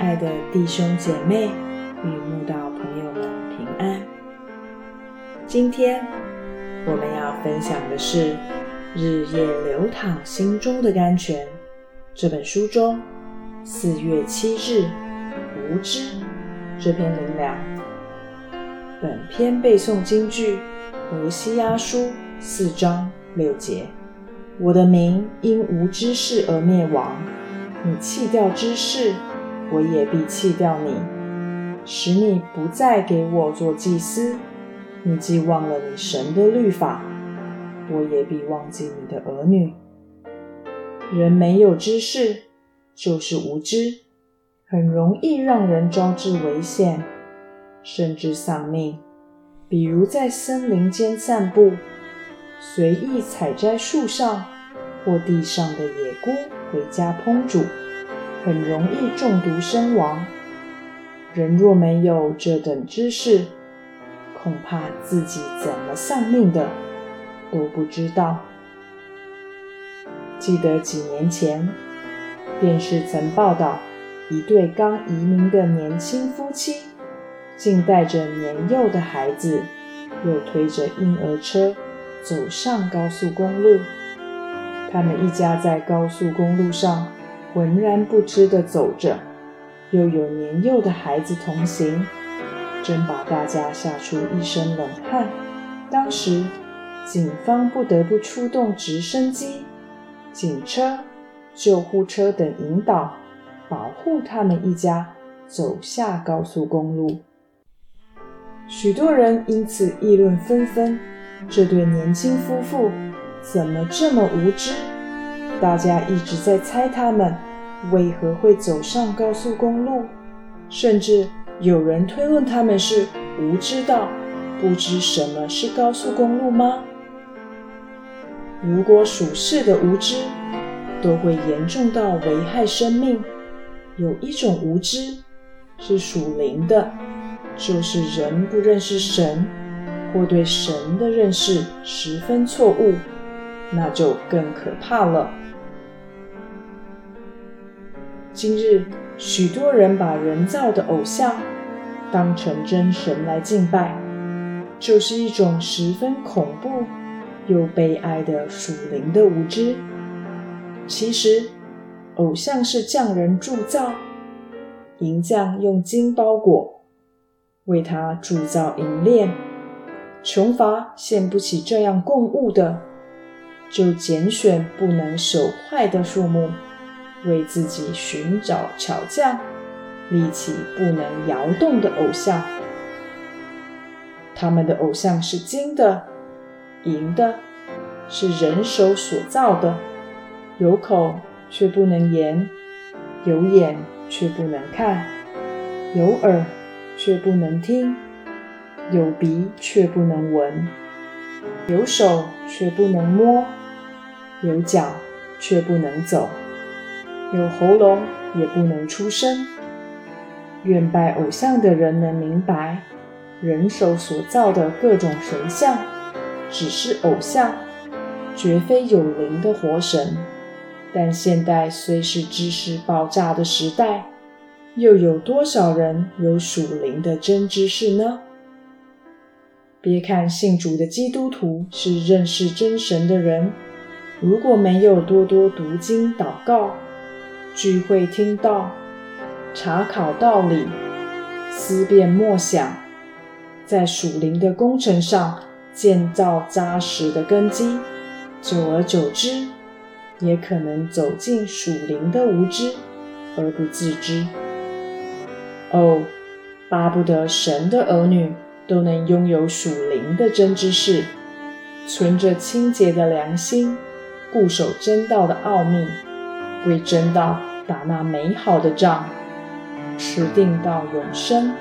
爱的弟兄姐妹与慕道朋友们平安。今天我们要分享的是《日夜流淌心中的甘泉》这本书中四月七日无知这篇灵粮。本篇背诵京剧《俄西阿书》四章六节。我的名因无知事而灭亡，你弃掉知识，我也必弃掉你，使你不再给我做祭司。你既忘了你神的律法，我也必忘记你的儿女。人没有知识，就是无知，很容易让人招致危险，甚至丧命。比如在森林间散步，随意采摘树上。或地上的野菇回家烹煮，很容易中毒身亡。人若没有这等知识，恐怕自己怎么丧命的都不知道。记得几年前，电视曾报道一对刚移民的年轻夫妻，竟带着年幼的孩子，又推着婴儿车，走上高速公路。他们一家在高速公路上浑然不知地走着，又有年幼的孩子同行，真把大家吓出一身冷汗。当时，警方不得不出动直升机、警车、救护车等引导，保护他们一家走下高速公路。许多人因此议论纷纷，这对年轻夫妇。怎么这么无知？大家一直在猜他们为何会走上高速公路，甚至有人推论他们是无知到不知什么是高速公路吗？如果属世的无知都会严重到危害生命，有一种无知是属灵的，就是人不认识神，或对神的认识十分错误。那就更可怕了。今日许多人把人造的偶像当成真神来敬拜，就是一种十分恐怖又悲哀的属灵的无知。其实，偶像是匠人铸造，银匠用金包裹，为他铸造银链，穷乏献不起这样供物的。就拣选不能朽坏的树木，为自己寻找巧匠，立起不能摇动的偶像。他们的偶像是金的、银的，是人手所造的，有口却不能言，有眼却不能看，有耳却不能听，有鼻却不能闻，有手却不能摸。有脚却不能走，有喉咙也不能出声。愿拜偶像的人能明白，人手所造的各种神像只是偶像，绝非有灵的活神。但现代虽是知识爆炸的时代，又有多少人有属灵的真知识呢？别看信主的基督徒是认识真神的人。如果没有多多读经、祷告、聚会听到、查考道理、思辨默想，在属灵的工程上建造扎实的根基，久而久之，也可能走进属灵的无知而不自知。哦，巴不得神的儿女都能拥有属灵的真知识，存着清洁的良心。固守真道的奥秘，为真道打那美好的仗，持定到永生。